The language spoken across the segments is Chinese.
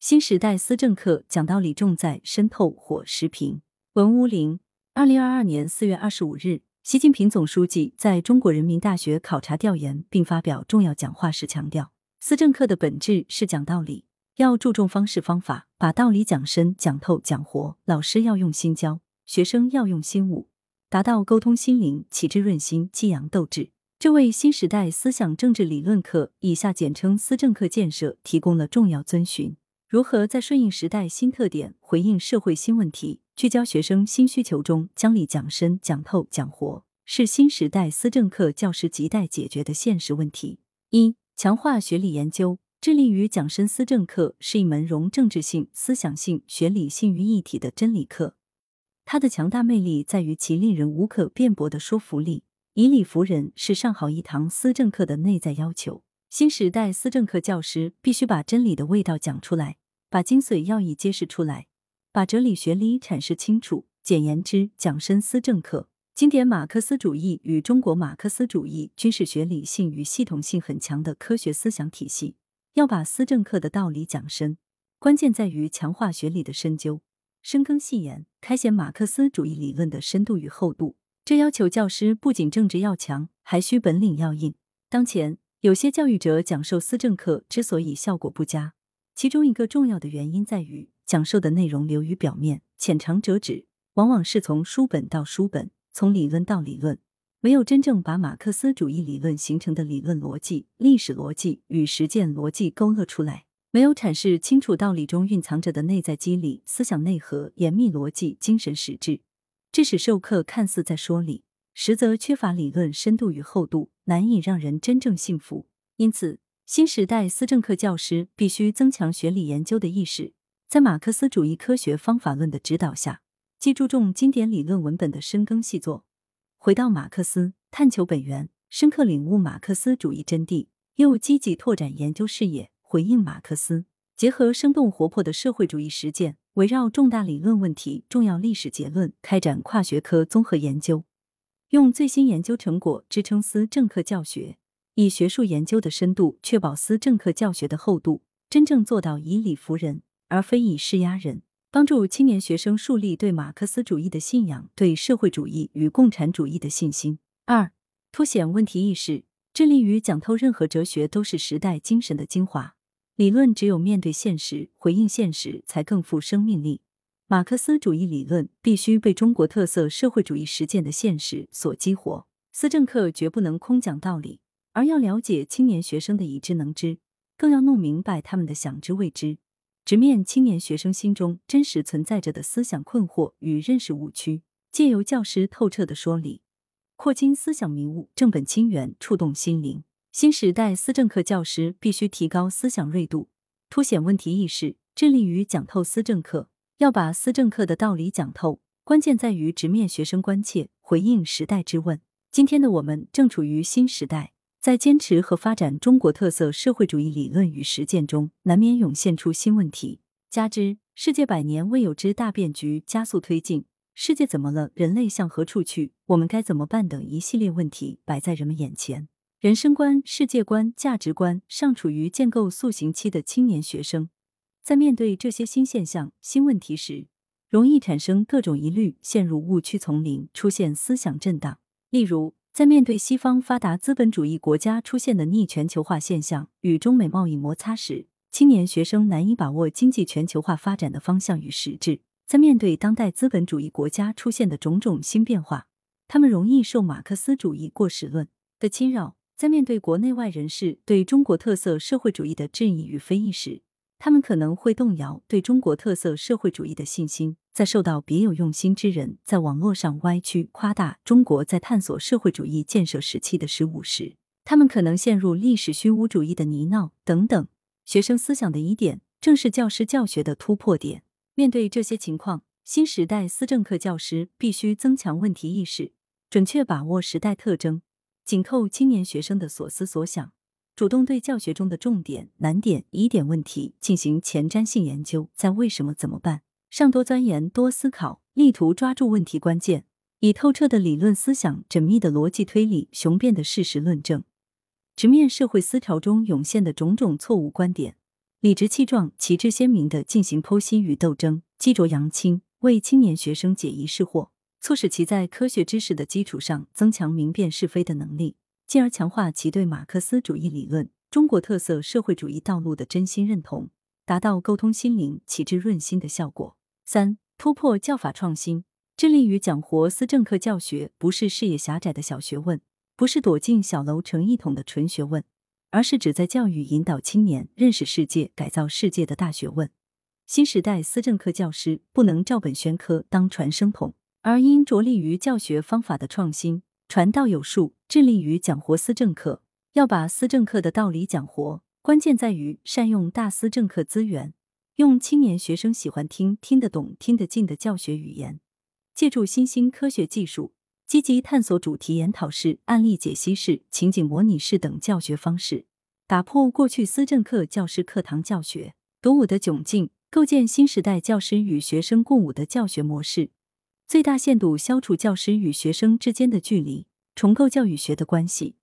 新时代思政课讲道理重在深透火时平。文屋林，二零二二年四月二十五日，习近平总书记在中国人民大学考察调研并发表重要讲话时强调，思政课的本质是讲道理，要注重方式方法，把道理讲深、讲透、讲活。老师要用心教，学生要用心悟，达到沟通心灵、启智润心、激扬斗志。这为新时代思想政治理论课（以下简称思政课）建设提供了重要遵循。如何在顺应时代新特点、回应社会新问题、聚焦学生新需求中将理讲深、讲透、讲活，是新时代思政课教师亟待解决的现实问题。一、强化学理研究，致力于讲深思政课是一门融政治性、思想性、学理性于一体的真理课。它的强大魅力在于其令人无可辩驳的说服力。以理服人是上好一堂思政课的内在要求。新时代思政课教师必须把真理的味道讲出来，把精髓要义揭示出来，把哲理学理阐释清楚。简言之，讲深思政课。经典马克思主义与中国马克思主义均是学理性与系统性很强的科学思想体系。要把思政课的道理讲深，关键在于强化学理的深究，深耕细研，开显马克思主义理论的深度与厚度。这要求教师不仅政治要强，还需本领要硬。当前有些教育者讲授思政课之所以效果不佳，其中一个重要的原因在于讲授的内容流于表面，浅尝辄止，往往是从书本到书本，从理论到理论，没有真正把马克思主义理论形成的理论逻辑、历史逻辑与实践逻辑勾勒出来，没有阐释清楚道理中蕴藏着的内在机理、思想内核、严密逻辑、精神实质。致使授课看似在说理，实则缺乏理论深度与厚度，难以让人真正信服。因此，新时代思政课教师必须增强学理研究的意识，在马克思主义科学方法论的指导下，既注重经典理论文本的深耕细作，回到马克思，探求本源，深刻领悟马克思主义真谛，又积极拓展研究视野，回应马克思，结合生动活泼的社会主义实践。围绕重大理论问题、重要历史结论开展跨学科综合研究，用最新研究成果支撑思政课教学，以学术研究的深度确保思政课教学的厚度，真正做到以理服人，而非以势压人，帮助青年学生树立对马克思主义的信仰、对社会主义与共产主义的信心。二、凸显问题意识，致力于讲透任何哲学都是时代精神的精华。理论只有面对现实、回应现实，才更富生命力。马克思主义理论必须被中国特色社会主义实践的现实所激活。思政课绝不能空讲道理，而要了解青年学生的已知能知，更要弄明白他们的想知未知，直面青年学生心中真实存在着的思想困惑与认识误区，借由教师透彻的说理，扩清思想迷雾，正本清源，触动心灵。新时代思政课教师必须提高思想锐度，凸显问题意识，致力于讲透思政课。要把思政课的道理讲透，关键在于直面学生关切，回应时代之问。今天的我们正处于新时代，在坚持和发展中国特色社会主义理论与实践中，难免涌现出新问题。加之世界百年未有之大变局加速推进，世界怎么了？人类向何处去？我们该怎么办？等一系列问题摆在人们眼前。人生观、世界观、价值观尚处于建构塑形期的青年学生，在面对这些新现象、新问题时，容易产生各种疑虑，陷入误区丛林，出现思想震荡。例如，在面对西方发达资本主义国家出现的逆全球化现象与中美贸易摩擦时，青年学生难以把握经济全球化发展的方向与实质；在面对当代资本主义国家出现的种种新变化，他们容易受马克思主义过时论的侵扰。在面对国内外人士对中国特色社会主义的质疑与非议时，他们可能会动摇对中国特色社会主义的信心；在受到别有用心之人在网络上歪曲夸大中国在探索社会主义建设时期的失误时，他们可能陷入历史虚无主义的泥淖等等。学生思想的疑点，正是教师教学的突破点。面对这些情况，新时代思政课教师必须增强问题意识，准确把握时代特征。紧扣青年学生的所思所想，主动对教学中的重点、难点、疑点问题进行前瞻性研究，在为什么、怎么办？上多钻研、多思考，力图抓住问题关键，以透彻的理论思想、缜密的逻辑推理、雄辩的事实论证，直面社会思潮中涌现的种种错误观点，理直气壮、旗帜鲜明地进行剖析与斗争，激浊扬清，为青年学生解疑释惑，促使其在科学知识的基础上增强明辨是非的能力，进而强化其对马克思主义理论、中国特色社会主义道路的真心认同，达到沟通心灵、启智润心的效果。三、突破教法创新，致力于讲活思政课教学，不是视野狭窄的小学问，不是躲进小楼成一统的纯学问。而是旨在教育引导青年认识世界、改造世界的大学问。新时代思政课教师不能照本宣科当传声筒，而应着力于教学方法的创新，传道有术，致力于讲活思政课。要把思政课的道理讲活，关键在于善用大思政课资源，用青年学生喜欢听、听得懂、听得进的教学语言，借助新兴科学技术。积极探索主题研讨式、案例解析式、情景模拟式等教学方式，打破过去思政课教师课堂教学独舞的窘境，构建新时代教师与学生共舞的教学模式，最大限度消除教师与学生之间的距离，重构教育学的关系，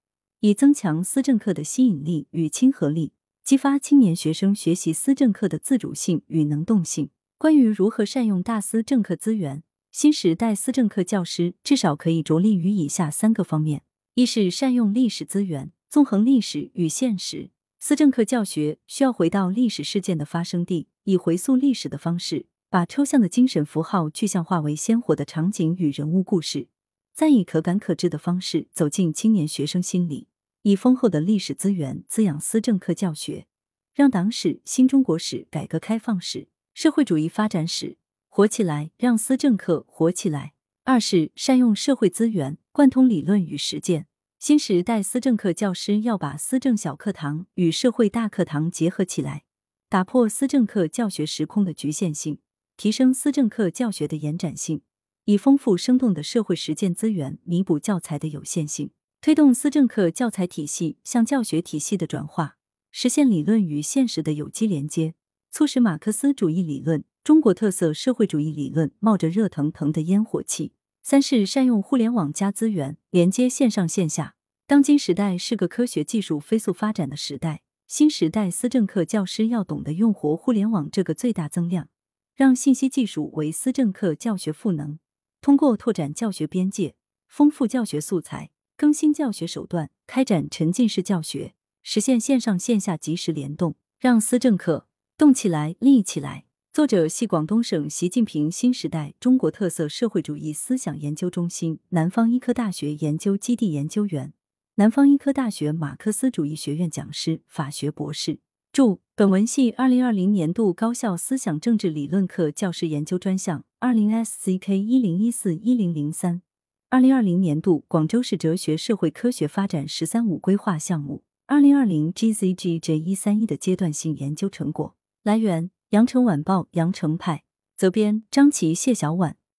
以增强思政课的吸引力与亲和力，激发青年学生学习思政课的自主性与能动性。关于如何善用大思政课资源。新时代思政课教师至少可以着力于以下三个方面：一是善用历史资源，纵横历史与现实。思政课教学需要回到历史事件的发生地，以回溯历史的方式，把抽象的精神符号具象化为鲜活的场景与人物故事，再以可感可知的方式走进青年学生心里，以丰厚的历史资源滋养思政课教学，让党史、新中国史、改革开放史、社会主义发展史。活起来，让思政课活起来。二是善用社会资源，贯通理论与实践。新时代思政课教师要把思政小课堂与社会大课堂结合起来，打破思政课教学时空的局限性，提升思政课教学的延展性，以丰富生动的社会实践资源弥补教材的有限性，推动思政课教材体系向教学体系的转化，实现理论与现实的有机连接，促使马克思主义理论。中国特色社会主义理论冒着热腾腾的烟火气。三是善用互联网加资源，连接线上线下。当今时代是个科学技术飞速发展的时代，新时代思政课教师要懂得用活互联网这个最大增量，让信息技术为思政课教学赋能。通过拓展教学边界，丰富教学素材，更新教学手段，开展沉浸式教学，实现线上线下及时联动，让思政课动起来、立起来。作者系广东省习近平新时代中国特色社会主义思想研究中心南方医科大学研究基地研究员，南方医科大学马克思主义学院讲师，法学博士。注：本文系二零二零年度高校思想政治理论课教师研究专项二零 SCK 一零一四一零零三，二零二零年度广州市哲学社会科学发展“十三五”规划项目二零二零 GZGJ 一三一的阶段性研究成果。来源。羊城晚报羊城派责编张琪、谢小婉。